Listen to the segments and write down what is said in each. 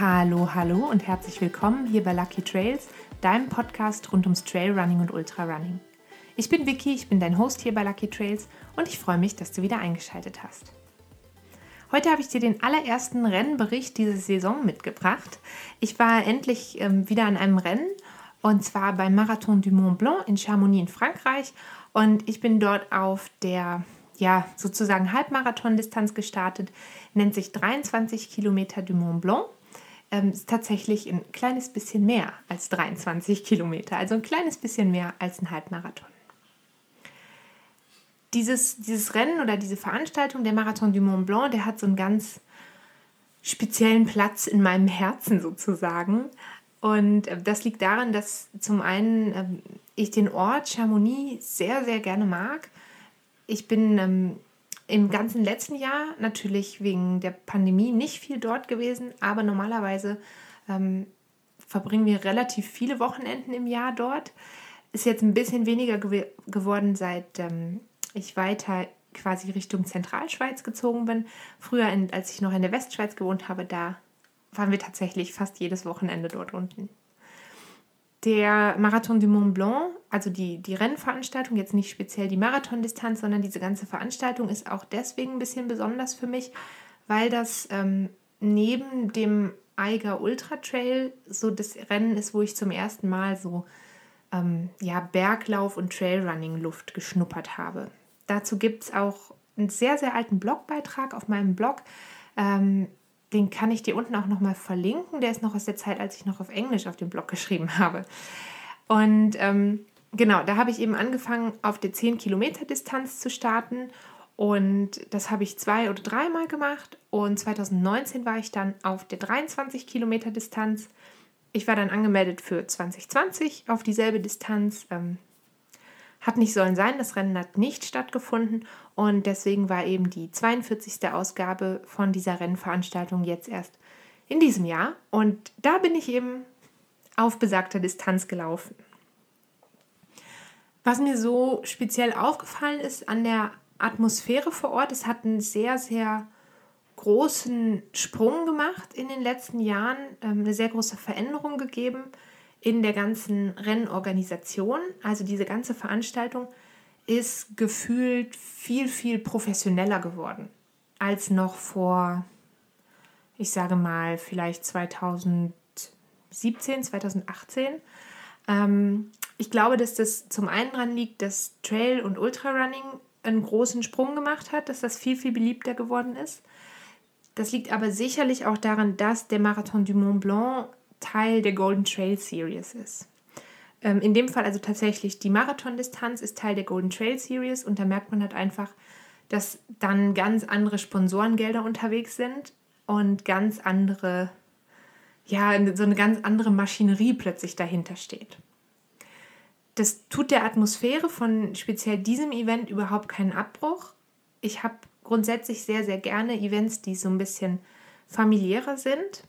Hallo, hallo und herzlich willkommen hier bei Lucky Trails, deinem Podcast rund ums Trailrunning und Ultrarunning. Ich bin Vicky, ich bin dein Host hier bei Lucky Trails und ich freue mich, dass du wieder eingeschaltet hast. Heute habe ich dir den allerersten Rennbericht dieser Saison mitgebracht. Ich war endlich ähm, wieder an einem Rennen und zwar beim Marathon du Mont Blanc in Chamonix in Frankreich und ich bin dort auf der ja, sozusagen Halbmarathon-Distanz gestartet, nennt sich 23 Kilometer du Mont Blanc ähm, ist tatsächlich ein kleines bisschen mehr als 23 Kilometer, also ein kleines bisschen mehr als ein Halbmarathon. Dieses, dieses Rennen oder diese Veranstaltung, der Marathon du Mont Blanc, der hat so einen ganz speziellen Platz in meinem Herzen sozusagen. Und äh, das liegt daran, dass zum einen äh, ich den Ort Chamonix sehr, sehr gerne mag. Ich bin ähm, im ganzen letzten Jahr natürlich wegen der Pandemie nicht viel dort gewesen, aber normalerweise ähm, verbringen wir relativ viele Wochenenden im Jahr dort. Ist jetzt ein bisschen weniger gew geworden, seit ähm, ich weiter quasi Richtung Zentralschweiz gezogen bin. Früher, in, als ich noch in der Westschweiz gewohnt habe, da waren wir tatsächlich fast jedes Wochenende dort unten. Der Marathon du Mont Blanc, also die, die Rennveranstaltung, jetzt nicht speziell die Marathondistanz, sondern diese ganze Veranstaltung ist auch deswegen ein bisschen besonders für mich, weil das ähm, neben dem Eiger Ultra Trail so das Rennen ist, wo ich zum ersten Mal so ähm, ja, Berglauf und Trailrunning Luft geschnuppert habe. Dazu gibt es auch einen sehr, sehr alten Blogbeitrag auf meinem Blog. Ähm, den kann ich dir unten auch nochmal verlinken. Der ist noch aus der Zeit, als ich noch auf Englisch auf dem Blog geschrieben habe. Und ähm, genau, da habe ich eben angefangen, auf der 10 Kilometer Distanz zu starten. Und das habe ich zwei oder dreimal gemacht. Und 2019 war ich dann auf der 23 Kilometer Distanz. Ich war dann angemeldet für 2020 auf dieselbe Distanz. Ähm, hat nicht sollen sein, das Rennen hat nicht stattgefunden und deswegen war eben die 42. Ausgabe von dieser Rennveranstaltung jetzt erst in diesem Jahr und da bin ich eben auf besagter Distanz gelaufen. Was mir so speziell aufgefallen ist an der Atmosphäre vor Ort, es hat einen sehr, sehr großen Sprung gemacht in den letzten Jahren, ähm, eine sehr große Veränderung gegeben in der ganzen Rennorganisation. Also diese ganze Veranstaltung ist gefühlt viel, viel professioneller geworden als noch vor, ich sage mal, vielleicht 2017, 2018. Ähm, ich glaube, dass das zum einen daran liegt, dass Trail und Ultrarunning einen großen Sprung gemacht hat, dass das viel, viel beliebter geworden ist. Das liegt aber sicherlich auch daran, dass der Marathon du Mont Blanc Teil der Golden Trail Series ist. Ähm, in dem Fall also tatsächlich die Marathondistanz ist Teil der Golden Trail Series und da merkt man halt einfach, dass dann ganz andere Sponsorengelder unterwegs sind und ganz andere, ja, so eine ganz andere Maschinerie plötzlich dahinter steht. Das tut der Atmosphäre von speziell diesem Event überhaupt keinen Abbruch. Ich habe grundsätzlich sehr, sehr gerne Events, die so ein bisschen familiärer sind.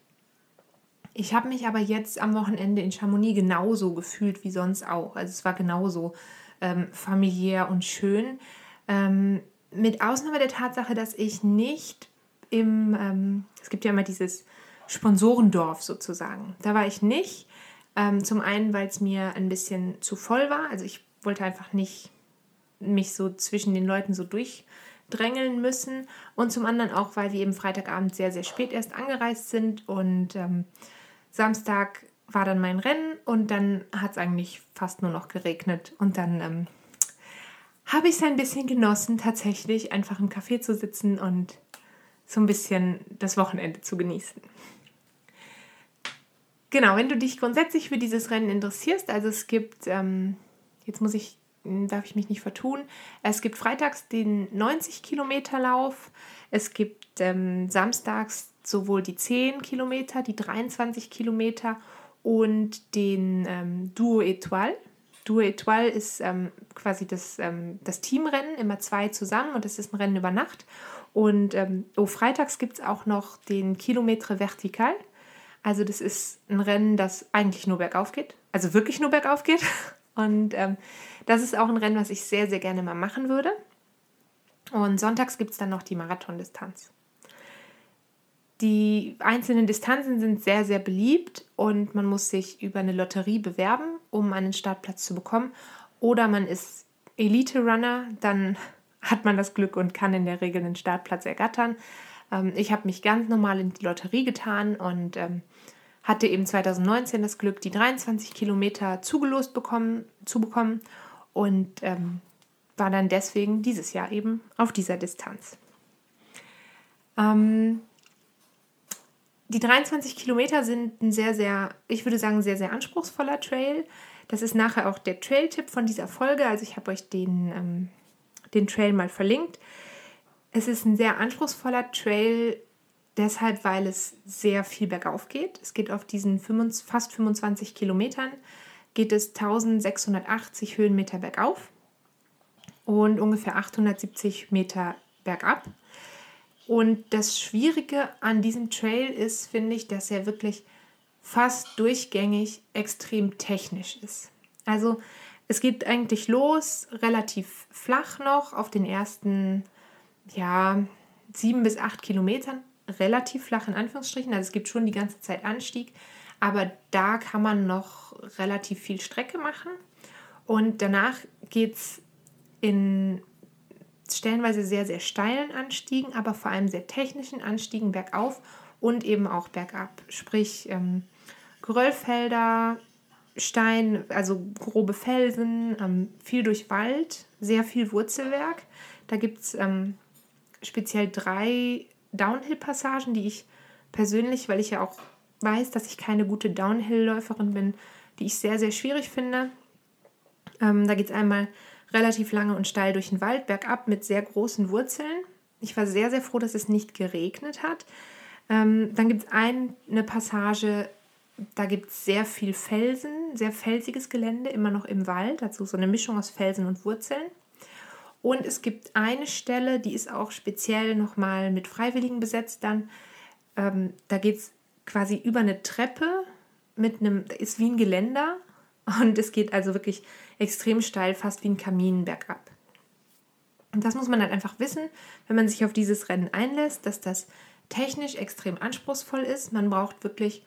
Ich habe mich aber jetzt am Wochenende in Chamonix genauso gefühlt wie sonst auch. Also es war genauso ähm, familiär und schön. Ähm, mit Ausnahme der Tatsache, dass ich nicht im, ähm, es gibt ja immer dieses Sponsorendorf sozusagen. Da war ich nicht. Ähm, zum einen, weil es mir ein bisschen zu voll war. Also ich wollte einfach nicht mich so zwischen den Leuten so durchdrängeln müssen. Und zum anderen auch, weil wir eben Freitagabend sehr, sehr spät erst angereist sind und ähm, Samstag war dann mein Rennen und dann hat es eigentlich fast nur noch geregnet. Und dann ähm, habe ich es ein bisschen genossen, tatsächlich einfach im Café zu sitzen und so ein bisschen das Wochenende zu genießen. Genau, wenn du dich grundsätzlich für dieses Rennen interessierst, also es gibt, ähm, jetzt muss ich, darf ich mich nicht vertun, es gibt freitags den 90 Kilometer Lauf, es gibt ähm, samstags sowohl die 10 Kilometer, die 23 Kilometer und den ähm, Duo Etoile. Duo Etoile ist ähm, quasi das, ähm, das Teamrennen, immer zwei zusammen und es ist ein Rennen über Nacht. Und ähm, oh, freitags gibt es auch noch den Kilometer Vertikal. Also das ist ein Rennen, das eigentlich nur bergauf geht, also wirklich nur bergauf geht. Und ähm, das ist auch ein Rennen, was ich sehr, sehr gerne mal machen würde. Und sonntags gibt es dann noch die Marathondistanz. Die einzelnen Distanzen sind sehr, sehr beliebt und man muss sich über eine Lotterie bewerben, um einen Startplatz zu bekommen. Oder man ist Elite-Runner, dann hat man das Glück und kann in der Regel einen Startplatz ergattern. Ähm, ich habe mich ganz normal in die Lotterie getan und ähm, hatte eben 2019 das Glück, die 23 Kilometer zugelost bekommen, zu bekommen und ähm, war dann deswegen dieses Jahr eben auf dieser Distanz. Die 23 Kilometer sind ein sehr, sehr, ich würde sagen, sehr, sehr anspruchsvoller Trail. Das ist nachher auch der Trail-Tipp von dieser Folge. Also ich habe euch den, ähm, den Trail mal verlinkt. Es ist ein sehr anspruchsvoller Trail, deshalb, weil es sehr viel bergauf geht. Es geht auf diesen 25, fast 25 Kilometern, geht es 1680 Höhenmeter bergauf und ungefähr 870 Meter bergab. Und das Schwierige an diesem Trail ist, finde ich, dass er wirklich fast durchgängig extrem technisch ist. Also es geht eigentlich los, relativ flach noch auf den ersten, ja, sieben bis acht Kilometern, relativ flach in Anführungsstrichen. Also es gibt schon die ganze Zeit Anstieg, aber da kann man noch relativ viel Strecke machen. Und danach geht es in stellenweise sehr, sehr steilen Anstiegen, aber vor allem sehr technischen Anstiegen bergauf und eben auch bergab. Sprich, ähm, Geröllfelder, Stein, also grobe Felsen, ähm, viel durch Wald, sehr viel Wurzelwerk. Da gibt es ähm, speziell drei Downhill-Passagen, die ich persönlich, weil ich ja auch weiß, dass ich keine gute Downhill-Läuferin bin, die ich sehr, sehr schwierig finde. Ähm, da geht es einmal relativ lange und steil durch den Wald, bergab mit sehr großen Wurzeln. Ich war sehr, sehr froh, dass es nicht geregnet hat. Ähm, dann gibt es ein, eine Passage, da gibt es sehr viel Felsen, sehr felsiges Gelände, immer noch im Wald, dazu so eine Mischung aus Felsen und Wurzeln. Und es gibt eine Stelle, die ist auch speziell nochmal mit Freiwilligen besetzt dann. Ähm, da geht es quasi über eine Treppe mit einem, ist wie ein Geländer und es geht also wirklich extrem steil, fast wie ein Kamin bergab. Und das muss man halt einfach wissen, wenn man sich auf dieses Rennen einlässt, dass das technisch extrem anspruchsvoll ist. Man braucht wirklich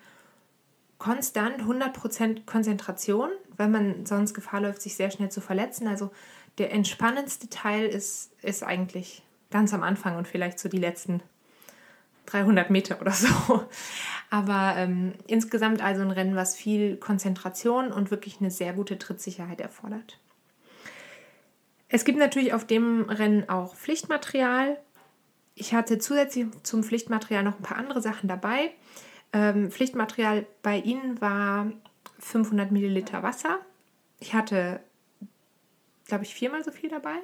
konstant 100% Konzentration, weil man sonst Gefahr läuft, sich sehr schnell zu verletzen. Also der entspannendste Teil ist, ist eigentlich ganz am Anfang und vielleicht so die letzten 300 Meter oder so. Aber ähm, insgesamt also ein Rennen, was viel Konzentration und wirklich eine sehr gute Trittsicherheit erfordert. Es gibt natürlich auf dem Rennen auch Pflichtmaterial. Ich hatte zusätzlich zum Pflichtmaterial noch ein paar andere Sachen dabei. Ähm, Pflichtmaterial bei Ihnen war 500 Milliliter Wasser. Ich hatte, glaube ich, viermal so viel dabei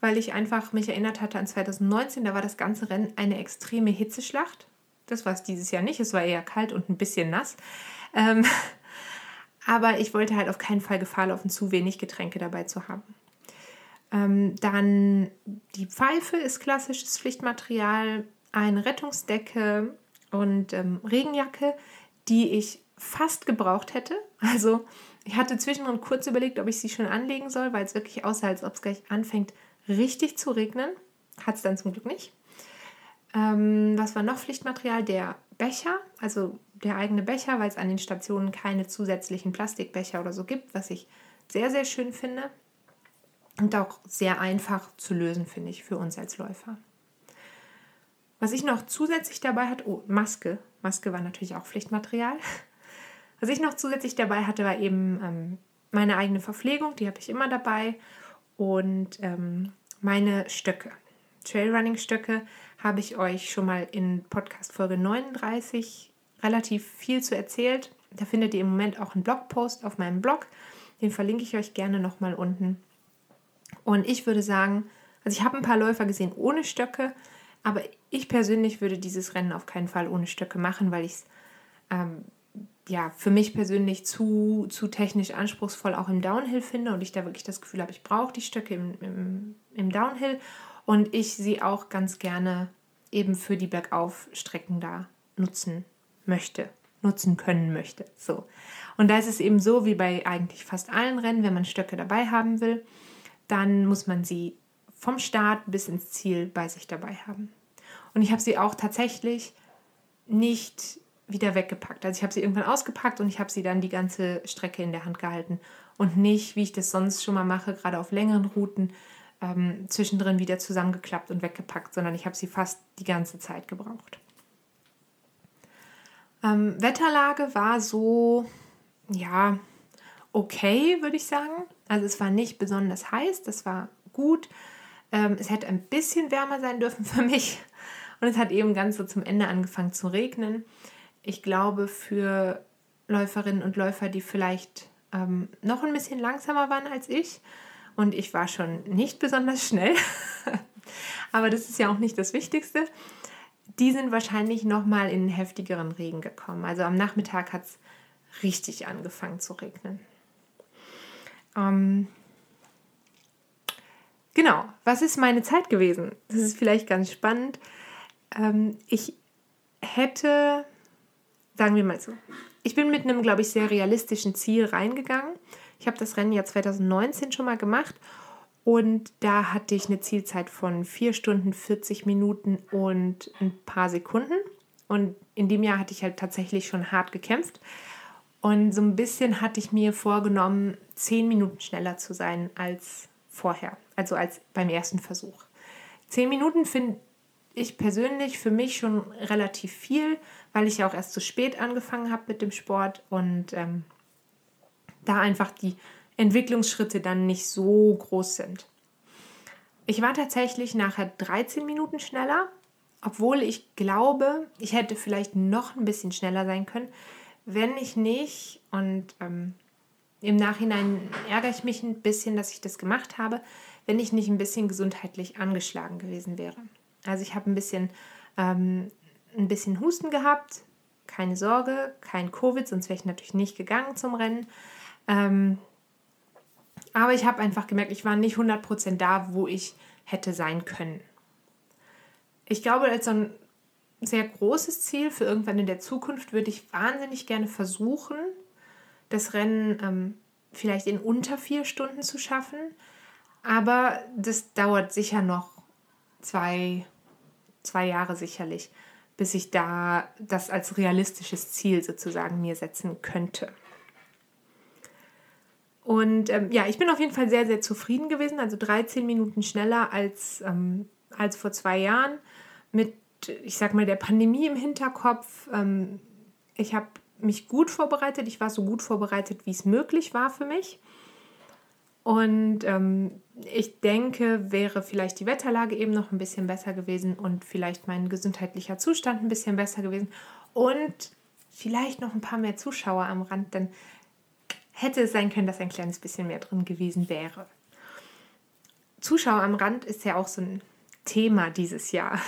weil ich einfach mich erinnert hatte an 2019, da war das ganze Rennen eine extreme Hitzeschlacht. Das war es dieses Jahr nicht, es war eher kalt und ein bisschen nass. Ähm, aber ich wollte halt auf keinen Fall Gefahr laufen, zu wenig Getränke dabei zu haben. Ähm, dann die Pfeife ist klassisches Pflichtmaterial, eine Rettungsdecke und ähm, Regenjacke, die ich fast gebraucht hätte. Also ich hatte zwischendrin kurz überlegt, ob ich sie schon anlegen soll, weil es wirklich aussah, als ob es gleich anfängt richtig zu regnen. Hat es dann zum Glück nicht. Ähm, was war noch Pflichtmaterial? Der Becher, also der eigene Becher, weil es an den Stationen keine zusätzlichen Plastikbecher oder so gibt, was ich sehr, sehr schön finde. Und auch sehr einfach zu lösen, finde ich, für uns als Läufer. Was ich noch zusätzlich dabei hatte, oh, Maske. Maske war natürlich auch Pflichtmaterial. Was ich noch zusätzlich dabei hatte, war eben ähm, meine eigene Verpflegung, die habe ich immer dabei. Und ähm, meine Stöcke. Trailrunning-Stöcke habe ich euch schon mal in Podcast Folge 39 relativ viel zu erzählt. Da findet ihr im Moment auch einen Blogpost auf meinem Blog. Den verlinke ich euch gerne nochmal unten. Und ich würde sagen, also ich habe ein paar Läufer gesehen ohne Stöcke, aber ich persönlich würde dieses Rennen auf keinen Fall ohne Stöcke machen, weil ich es ähm, ja, für mich persönlich zu, zu technisch anspruchsvoll auch im Downhill finde und ich da wirklich das Gefühl habe, ich brauche die Stöcke im, im, im Downhill und ich sie auch ganz gerne eben für die Bergaufstrecken da nutzen möchte, nutzen können möchte. So. Und da ist es eben so, wie bei eigentlich fast allen Rennen, wenn man Stöcke dabei haben will, dann muss man sie vom Start bis ins Ziel bei sich dabei haben. Und ich habe sie auch tatsächlich nicht wieder weggepackt. Also ich habe sie irgendwann ausgepackt und ich habe sie dann die ganze Strecke in der Hand gehalten und nicht, wie ich das sonst schon mal mache, gerade auf längeren Routen, ähm, zwischendrin wieder zusammengeklappt und weggepackt, sondern ich habe sie fast die ganze Zeit gebraucht. Ähm, Wetterlage war so, ja, okay, würde ich sagen. Also es war nicht besonders heiß, das war gut. Ähm, es hätte ein bisschen wärmer sein dürfen für mich. Und es hat eben ganz so zum Ende angefangen zu regnen. Ich glaube, für Läuferinnen und Läufer, die vielleicht ähm, noch ein bisschen langsamer waren als ich, und ich war schon nicht besonders schnell, aber das ist ja auch nicht das Wichtigste, die sind wahrscheinlich nochmal in heftigeren Regen gekommen. Also am Nachmittag hat es richtig angefangen zu regnen. Ähm, genau, was ist meine Zeit gewesen? Das ist vielleicht ganz spannend. Ähm, ich hätte, sagen wir mal so, ich bin mit einem, glaube ich, sehr realistischen Ziel reingegangen. Ich habe das Rennen ja 2019 schon mal gemacht und da hatte ich eine Zielzeit von 4 Stunden 40 Minuten und ein paar Sekunden. Und in dem Jahr hatte ich halt tatsächlich schon hart gekämpft. Und so ein bisschen hatte ich mir vorgenommen, 10 Minuten schneller zu sein als vorher, also als beim ersten Versuch. 10 Minuten finde ich persönlich für mich schon relativ viel, weil ich ja auch erst zu spät angefangen habe mit dem Sport und ähm, da einfach die Entwicklungsschritte dann nicht so groß sind. Ich war tatsächlich nachher 13 Minuten schneller, obwohl ich glaube, ich hätte vielleicht noch ein bisschen schneller sein können, wenn ich nicht, und ähm, im Nachhinein ärgere ich mich ein bisschen, dass ich das gemacht habe, wenn ich nicht ein bisschen gesundheitlich angeschlagen gewesen wäre. Also ich habe ein bisschen, ähm, ein bisschen Husten gehabt, keine Sorge, kein Covid, sonst wäre ich natürlich nicht gegangen zum Rennen. Ähm, aber ich habe einfach gemerkt, ich war nicht 100% da, wo ich hätte sein können. Ich glaube, als so ein sehr großes Ziel für irgendwann in der Zukunft würde ich wahnsinnig gerne versuchen, das Rennen ähm, vielleicht in unter vier Stunden zu schaffen. Aber das dauert sicher noch zwei, zwei Jahre sicherlich, bis ich da das als realistisches Ziel sozusagen mir setzen könnte. Und ähm, ja, ich bin auf jeden Fall sehr, sehr zufrieden gewesen. Also 13 Minuten schneller als, ähm, als vor zwei Jahren. Mit, ich sag mal, der Pandemie im Hinterkopf. Ähm, ich habe mich gut vorbereitet. Ich war so gut vorbereitet, wie es möglich war für mich. Und ähm, ich denke, wäre vielleicht die Wetterlage eben noch ein bisschen besser gewesen und vielleicht mein gesundheitlicher Zustand ein bisschen besser gewesen und vielleicht noch ein paar mehr Zuschauer am Rand, denn hätte es sein können, dass ein kleines bisschen mehr drin gewesen wäre. Zuschauer am Rand ist ja auch so ein Thema dieses Jahr.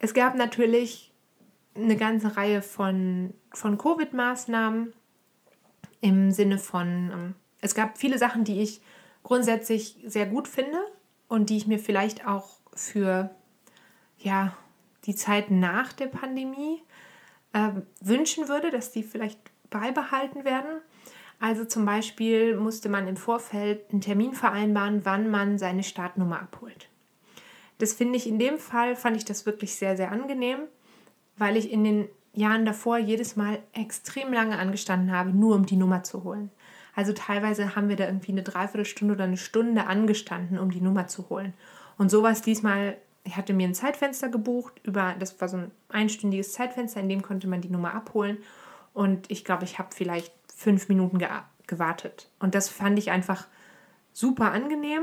Es gab natürlich eine ganze Reihe von, von Covid-Maßnahmen im Sinne von, ähm, es gab viele Sachen, die ich grundsätzlich sehr gut finde und die ich mir vielleicht auch für ja, die Zeit nach der Pandemie äh, wünschen würde, dass die vielleicht beibehalten werden. Also zum Beispiel musste man im Vorfeld einen Termin vereinbaren, wann man seine Startnummer abholt. Das finde ich in dem Fall, fand ich das wirklich sehr, sehr angenehm, weil ich in den Jahren davor jedes Mal extrem lange angestanden habe, nur um die Nummer zu holen. Also teilweise haben wir da irgendwie eine Dreiviertelstunde oder eine Stunde angestanden, um die Nummer zu holen. Und sowas diesmal, ich hatte mir ein Zeitfenster gebucht, über, das war so ein einstündiges Zeitfenster, in dem konnte man die Nummer abholen. Und ich glaube, ich habe vielleicht fünf Minuten ge gewartet. Und das fand ich einfach super angenehm,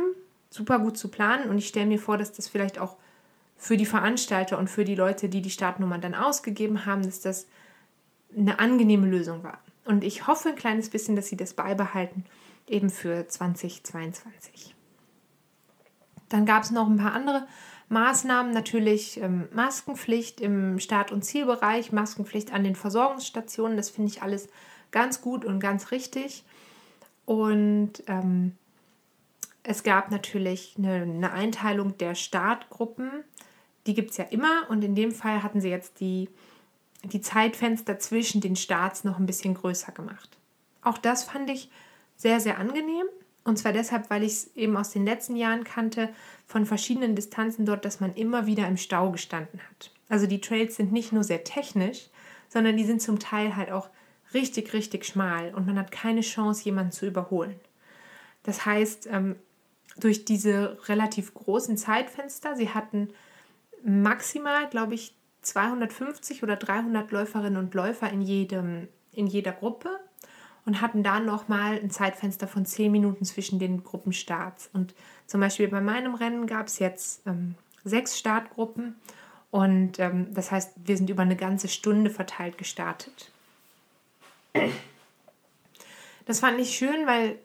super gut zu planen. Und ich stelle mir vor, dass das vielleicht auch für die Veranstalter und für die Leute, die die Startnummern dann ausgegeben haben, dass das eine angenehme Lösung war. Und ich hoffe ein kleines bisschen, dass sie das beibehalten, eben für 2022. Dann gab es noch ein paar andere Maßnahmen, natürlich ähm, Maskenpflicht im Start- und Zielbereich, Maskenpflicht an den Versorgungsstationen, das finde ich alles ganz gut und ganz richtig. Und ähm, es gab natürlich eine, eine Einteilung der Startgruppen, die gibt es ja immer und in dem Fall hatten sie jetzt die, die Zeitfenster zwischen den Starts noch ein bisschen größer gemacht. Auch das fand ich sehr, sehr angenehm. Und zwar deshalb, weil ich es eben aus den letzten Jahren kannte, von verschiedenen Distanzen dort, dass man immer wieder im Stau gestanden hat. Also die Trails sind nicht nur sehr technisch, sondern die sind zum Teil halt auch richtig, richtig schmal und man hat keine Chance, jemanden zu überholen. Das heißt, ähm, durch diese relativ großen Zeitfenster, sie hatten maximal, glaube ich, 250 oder 300 Läuferinnen und Läufer in, jedem, in jeder Gruppe und hatten da nochmal ein Zeitfenster von 10 Minuten zwischen den Gruppenstarts. Und zum Beispiel bei meinem Rennen gab es jetzt ähm, sechs Startgruppen und ähm, das heißt, wir sind über eine ganze Stunde verteilt gestartet. Das fand ich schön, weil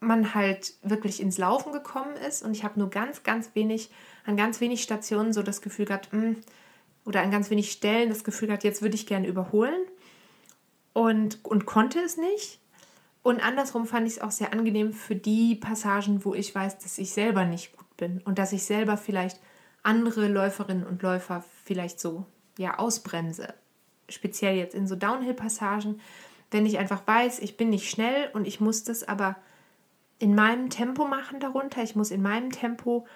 man halt wirklich ins Laufen gekommen ist und ich habe nur ganz, ganz wenig, an ganz wenig Stationen so das Gefühl gehabt, mh, hm, oder an ganz wenig Stellen das Gefühl gehabt, jetzt würde ich gerne überholen und, und konnte es nicht. Und andersrum fand ich es auch sehr angenehm für die Passagen, wo ich weiß, dass ich selber nicht gut bin und dass ich selber vielleicht andere Läuferinnen und Läufer vielleicht so ja ausbremse. Speziell jetzt in so Downhill-Passagen, wenn ich einfach weiß, ich bin nicht schnell und ich muss das aber in meinem Tempo machen darunter. Ich muss in meinem Tempo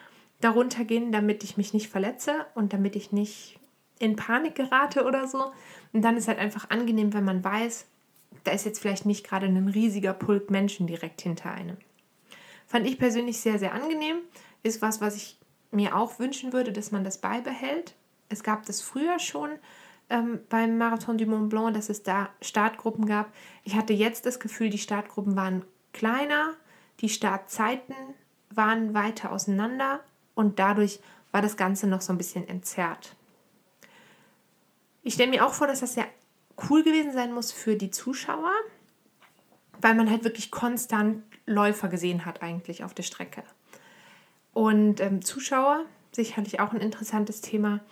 darunter gehen, damit ich mich nicht verletze und damit ich nicht in Panik gerate oder so. Und dann ist halt einfach angenehm, wenn man weiß, da ist jetzt vielleicht nicht gerade ein riesiger Pulk Menschen direkt hinter einem. Fand ich persönlich sehr, sehr angenehm. Ist was, was ich mir auch wünschen würde, dass man das beibehält. Es gab das früher schon ähm, beim Marathon du Mont Blanc, dass es da Startgruppen gab. Ich hatte jetzt das Gefühl, die Startgruppen waren kleiner, die Startzeiten waren weiter auseinander und dadurch war das Ganze noch so ein bisschen entzerrt. Ich stelle mir auch vor, dass das sehr cool gewesen sein muss für die Zuschauer, weil man halt wirklich konstant Läufer gesehen hat eigentlich auf der Strecke. Und ähm, Zuschauer, sicherlich auch ein interessantes Thema.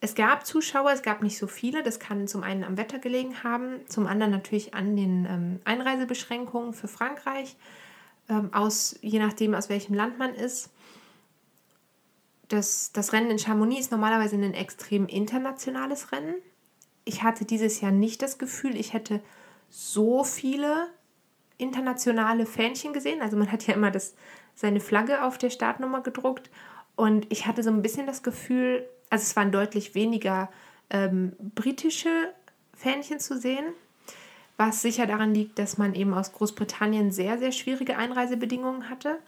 Es gab Zuschauer, es gab nicht so viele. Das kann zum einen am Wetter gelegen haben, zum anderen natürlich an den ähm, Einreisebeschränkungen für Frankreich, ähm, aus, je nachdem, aus welchem Land man ist. Das, das Rennen in Chamonix ist normalerweise ein extrem internationales Rennen ich hatte dieses Jahr nicht das Gefühl, ich hätte so viele internationale Fähnchen gesehen. Also man hat ja immer das, seine Flagge auf der Startnummer gedruckt. Und ich hatte so ein bisschen das Gefühl, also es waren deutlich weniger ähm, britische Fähnchen zu sehen, was sicher daran liegt, dass man eben aus Großbritannien sehr, sehr schwierige Einreisebedingungen hatte.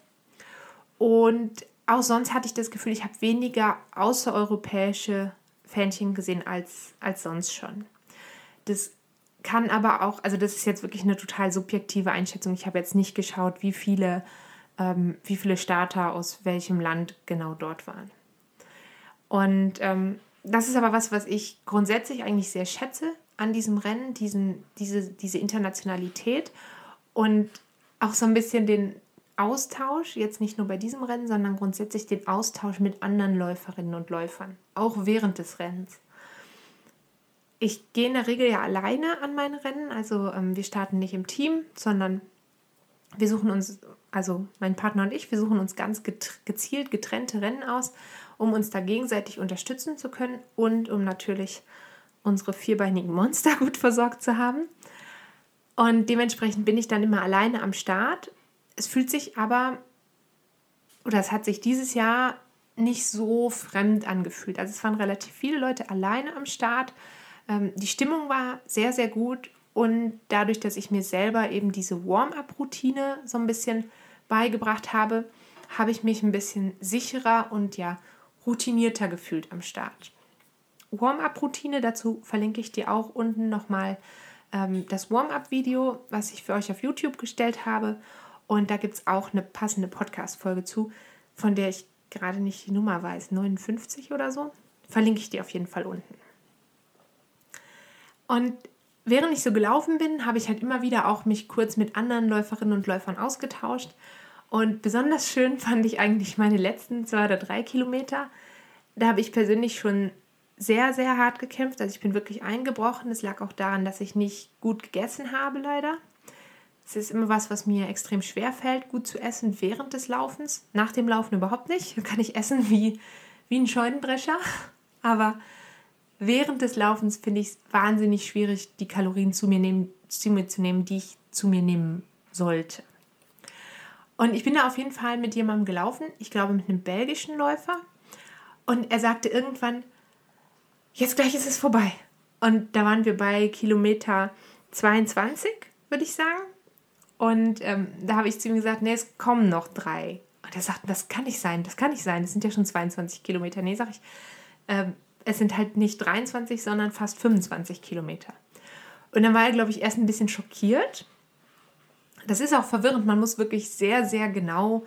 Und auch sonst hatte ich das Gefühl, ich habe weniger außereuropäische Fähnchen gesehen als, als sonst schon. Das kann aber auch, also das ist jetzt wirklich eine total subjektive Einschätzung. Ich habe jetzt nicht geschaut, wie viele, ähm, wie viele Starter aus welchem Land genau dort waren. Und ähm, das ist aber was, was ich grundsätzlich eigentlich sehr schätze an diesem Rennen, diesen, diese, diese Internationalität und auch so ein bisschen den, Austausch, jetzt nicht nur bei diesem Rennen, sondern grundsätzlich den Austausch mit anderen Läuferinnen und Läufern, auch während des Rennens. Ich gehe in der Regel ja alleine an meine Rennen, also ähm, wir starten nicht im Team, sondern wir suchen uns, also mein Partner und ich, wir suchen uns ganz gezielt getrennte Rennen aus, um uns da gegenseitig unterstützen zu können und um natürlich unsere vierbeinigen Monster gut versorgt zu haben. Und dementsprechend bin ich dann immer alleine am Start es fühlt sich aber, oder es hat sich dieses Jahr nicht so fremd angefühlt. Also es waren relativ viele Leute alleine am Start. Ähm, die Stimmung war sehr, sehr gut und dadurch, dass ich mir selber eben diese Warm-up-Routine so ein bisschen beigebracht habe, habe ich mich ein bisschen sicherer und ja routinierter gefühlt am Start. Warm-up-Routine, dazu verlinke ich dir auch unten nochmal ähm, das Warm-up-Video, was ich für euch auf YouTube gestellt habe. Und da gibt es auch eine passende Podcast-Folge zu, von der ich gerade nicht die Nummer weiß, 59 oder so. Verlinke ich dir auf jeden Fall unten. Und während ich so gelaufen bin, habe ich halt immer wieder auch mich kurz mit anderen Läuferinnen und Läufern ausgetauscht. Und besonders schön fand ich eigentlich meine letzten zwei oder drei Kilometer. Da habe ich persönlich schon sehr, sehr hart gekämpft. Also ich bin wirklich eingebrochen. Das lag auch daran, dass ich nicht gut gegessen habe, leider. Es ist immer was, was mir extrem schwer fällt, gut zu essen während des Laufens. Nach dem Laufen überhaupt nicht. Da kann ich essen wie, wie ein Scheunenbrecher. Aber während des Laufens finde ich es wahnsinnig schwierig, die Kalorien zu mir, nehmen, zu mir zu nehmen, die ich zu mir nehmen sollte. Und ich bin da auf jeden Fall mit jemandem gelaufen, ich glaube mit einem belgischen Läufer. Und er sagte irgendwann, jetzt gleich ist es vorbei. Und da waren wir bei Kilometer 22, würde ich sagen. Und ähm, da habe ich zu ihm gesagt, nee, es kommen noch drei. Und er sagt, das kann nicht sein, das kann nicht sein. Das sind ja schon 22 Kilometer. Nee, sag ich, ähm, es sind halt nicht 23, sondern fast 25 Kilometer. Und dann war er, glaube ich, erst ein bisschen schockiert. Das ist auch verwirrend. Man muss wirklich sehr, sehr genau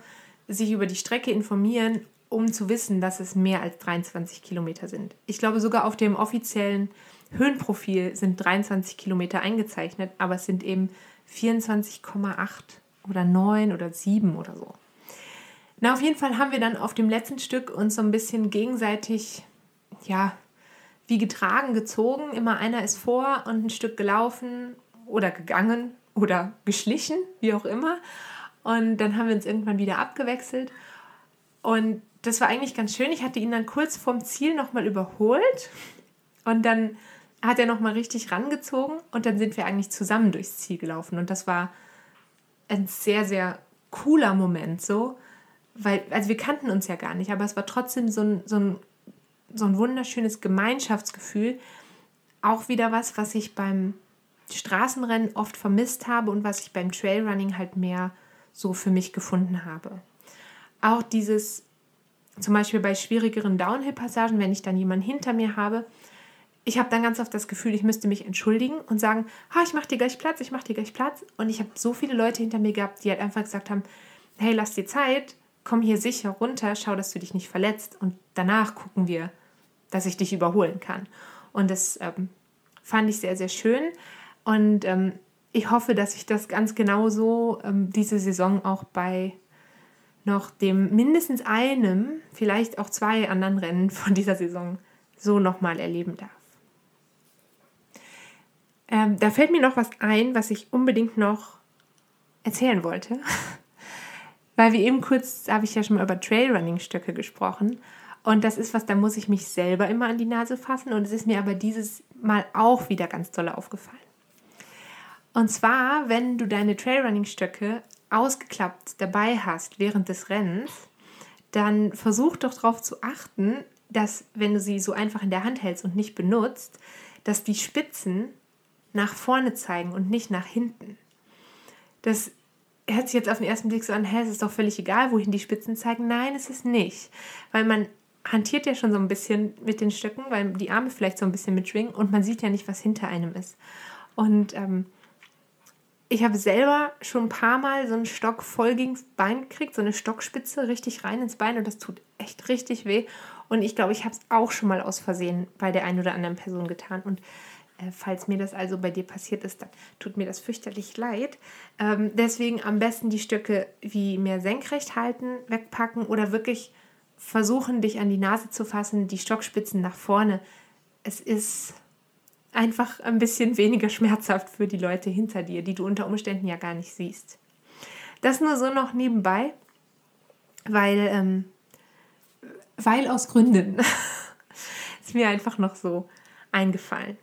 sich über die Strecke informieren, um zu wissen, dass es mehr als 23 Kilometer sind. Ich glaube, sogar auf dem offiziellen Höhenprofil sind 23 Kilometer eingezeichnet, aber es sind eben 24,8 oder 9 oder 7 oder so. Na, auf jeden Fall haben wir dann auf dem letzten Stück uns so ein bisschen gegenseitig, ja, wie getragen, gezogen. Immer einer ist vor und ein Stück gelaufen oder gegangen oder geschlichen, wie auch immer. Und dann haben wir uns irgendwann wieder abgewechselt. Und das war eigentlich ganz schön. Ich hatte ihn dann kurz vorm Ziel nochmal überholt. Und dann hat er nochmal richtig rangezogen. Und dann sind wir eigentlich zusammen durchs Ziel gelaufen. Und das war ein sehr, sehr cooler Moment so weil, also wir kannten uns ja gar nicht, aber es war trotzdem so ein, so ein, so ein wunderschönes Gemeinschaftsgefühl. Auch wieder was, was ich beim Straßenrennen oft vermisst habe und was ich beim Trailrunning halt mehr so für mich gefunden habe. Auch dieses, zum Beispiel bei schwierigeren Downhill-Passagen, wenn ich dann jemanden hinter mir habe, ich habe dann ganz oft das Gefühl, ich müsste mich entschuldigen und sagen, ha, ich mache dir gleich Platz, ich mache dir gleich Platz. Und ich habe so viele Leute hinter mir gehabt, die halt einfach gesagt haben, hey, lass dir Zeit, komm hier sicher runter, schau, dass du dich nicht verletzt und danach gucken wir, dass ich dich überholen kann. Und das ähm, fand ich sehr, sehr schön und ähm, ich hoffe, dass ich das ganz genauso ähm, diese Saison auch bei noch dem mindestens einem, vielleicht auch zwei anderen Rennen von dieser Saison so nochmal erleben darf. Ähm, da fällt mir noch was ein, was ich unbedingt noch erzählen wollte. Weil wie eben kurz, habe ich ja schon mal über Trailrunning-Stöcke gesprochen. Und das ist was, da muss ich mich selber immer an die Nase fassen. Und es ist mir aber dieses Mal auch wieder ganz toll aufgefallen. Und zwar, wenn du deine Trailrunning-Stöcke ausgeklappt dabei hast während des Rennens, dann versuch doch darauf zu achten, dass, wenn du sie so einfach in der Hand hältst und nicht benutzt, dass die Spitzen nach vorne zeigen und nicht nach hinten. Das hört sich jetzt auf den ersten Blick so an, hä, es ist doch völlig egal, wohin die Spitzen zeigen. Nein, es ist nicht. Weil man hantiert ja schon so ein bisschen mit den Stöcken, weil die Arme vielleicht so ein bisschen mitschwingen und man sieht ja nicht, was hinter einem ist. Und ähm, ich habe selber schon ein paar Mal so einen Stock voll gegens Bein gekriegt, so eine Stockspitze richtig rein ins Bein und das tut echt richtig weh. Und ich glaube, ich habe es auch schon mal aus Versehen bei der einen oder anderen Person getan. Und falls mir das also bei dir passiert ist, dann tut mir das fürchterlich leid. Ähm, deswegen am besten die Stöcke wie mehr senkrecht halten, wegpacken oder wirklich versuchen, dich an die Nase zu fassen, die Stockspitzen nach vorne. Es ist einfach ein bisschen weniger schmerzhaft für die Leute hinter dir, die du unter Umständen ja gar nicht siehst. Das nur so noch nebenbei, weil, ähm, weil aus Gründen ist mir einfach noch so eingefallen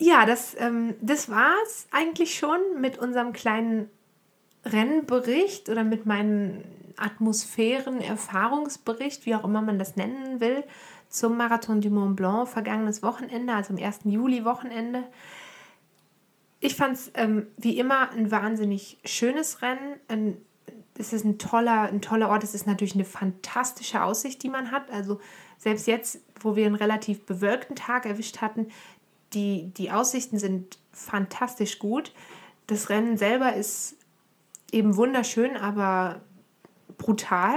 ja, das, ähm, das war es eigentlich schon mit unserem kleinen Rennbericht oder mit meinem Atmosphären-Erfahrungsbericht, wie auch immer man das nennen will, zum Marathon du Mont Blanc vergangenes Wochenende, also am 1. Juli-Wochenende. Ich fand es ähm, wie immer ein wahnsinnig schönes Rennen. Ein, es ist ein toller, ein toller Ort. Es ist natürlich eine fantastische Aussicht, die man hat. Also selbst jetzt, wo wir einen relativ bewölkten Tag erwischt hatten, die, die Aussichten sind fantastisch gut. Das Rennen selber ist eben wunderschön, aber brutal.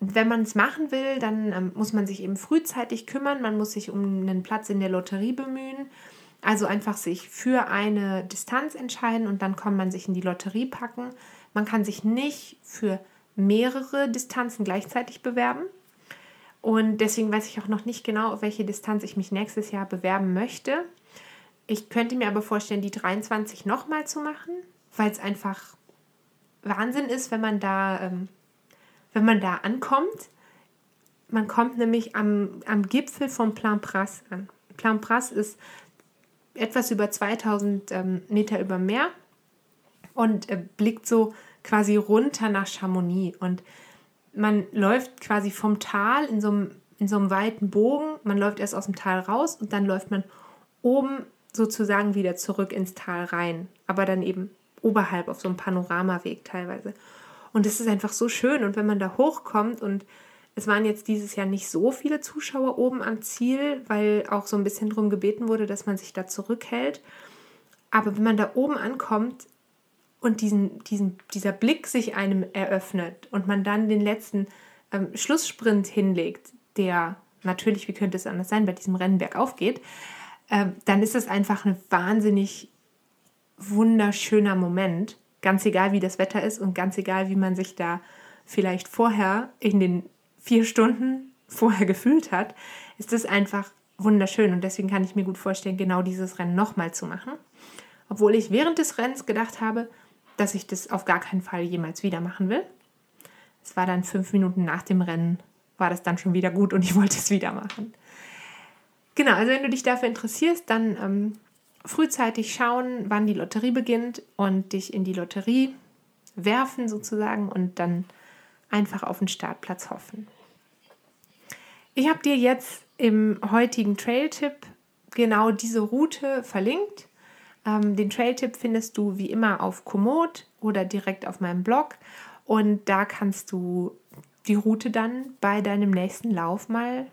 Wenn man es machen will, dann ähm, muss man sich eben frühzeitig kümmern. Man muss sich um einen Platz in der Lotterie bemühen. Also einfach sich für eine Distanz entscheiden und dann kann man sich in die Lotterie packen. Man kann sich nicht für mehrere Distanzen gleichzeitig bewerben. Und deswegen weiß ich auch noch nicht genau, auf welche Distanz ich mich nächstes Jahr bewerben möchte. Ich könnte mir aber vorstellen, die 23 nochmal zu machen, weil es einfach Wahnsinn ist, wenn man da, ähm, wenn man da ankommt. Man kommt nämlich am, am Gipfel von Plan Pras an. Plan Pras ist etwas über 2000 ähm, Meter über Meer und äh, blickt so quasi runter nach Chamonix. Und man läuft quasi vom Tal in so einem, in so einem weiten Bogen. Man läuft erst aus dem Tal raus und dann läuft man oben sozusagen wieder zurück ins Tal rein. Aber dann eben oberhalb auf so einem Panoramaweg teilweise. Und es ist einfach so schön. Und wenn man da hochkommt und es waren jetzt dieses Jahr nicht so viele Zuschauer oben am Ziel, weil auch so ein bisschen darum gebeten wurde, dass man sich da zurückhält. Aber wenn man da oben ankommt und diesen, diesen, dieser Blick sich einem eröffnet und man dann den letzten ähm, Schlusssprint hinlegt, der natürlich, wie könnte es anders sein, bei diesem Rennen bergauf geht, äh, dann ist es einfach ein wahnsinnig wunderschöner Moment. Ganz egal, wie das Wetter ist und ganz egal, wie man sich da vielleicht vorher in den vier Stunden vorher gefühlt hat, ist es einfach wunderschön. Und deswegen kann ich mir gut vorstellen, genau dieses Rennen nochmal zu machen. Obwohl ich während des Rennens gedacht habe, dass ich das auf gar keinen Fall jemals wieder machen will. Es war dann fünf Minuten nach dem Rennen, war das dann schon wieder gut und ich wollte es wieder machen. Genau, also wenn du dich dafür interessierst, dann ähm, frühzeitig schauen, wann die Lotterie beginnt und dich in die Lotterie werfen sozusagen und dann einfach auf den Startplatz hoffen. Ich habe dir jetzt im heutigen Trail-Tipp genau diese Route verlinkt. Ähm, den Trail-Tipp findest du wie immer auf Komoot oder direkt auf meinem Blog und da kannst du die Route dann bei deinem nächsten Lauf mal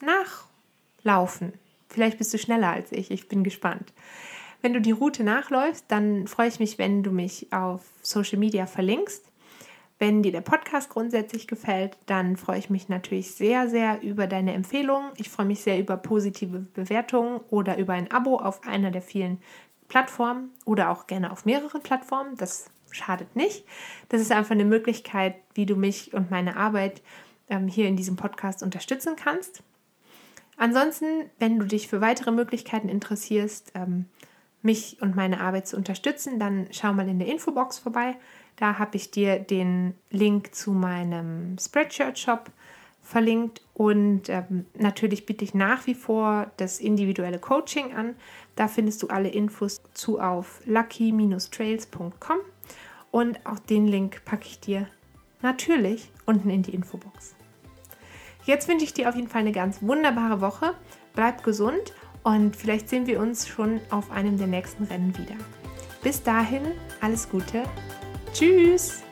nachlaufen. Vielleicht bist du schneller als ich, ich bin gespannt. Wenn du die Route nachläufst, dann freue ich mich, wenn du mich auf Social Media verlinkst. Wenn dir der Podcast grundsätzlich gefällt, dann freue ich mich natürlich sehr, sehr über deine Empfehlungen. Ich freue mich sehr über positive Bewertungen oder über ein Abo auf einer der vielen Plattformen oder auch gerne auf mehreren Plattformen. Das schadet nicht. Das ist einfach eine Möglichkeit, wie du mich und meine Arbeit ähm, hier in diesem Podcast unterstützen kannst. Ansonsten, wenn du dich für weitere Möglichkeiten interessierst, ähm, mich und meine Arbeit zu unterstützen, dann schau mal in der Infobox vorbei. Da habe ich dir den Link zu meinem Spreadshirt-Shop verlinkt und ähm, natürlich biete ich nach wie vor das individuelle Coaching an. Da findest du alle Infos zu auf lucky-trails.com und auch den Link packe ich dir natürlich unten in die Infobox. Jetzt wünsche ich dir auf jeden Fall eine ganz wunderbare Woche. Bleib gesund und vielleicht sehen wir uns schon auf einem der nächsten Rennen wieder. Bis dahin, alles Gute, Tschüss!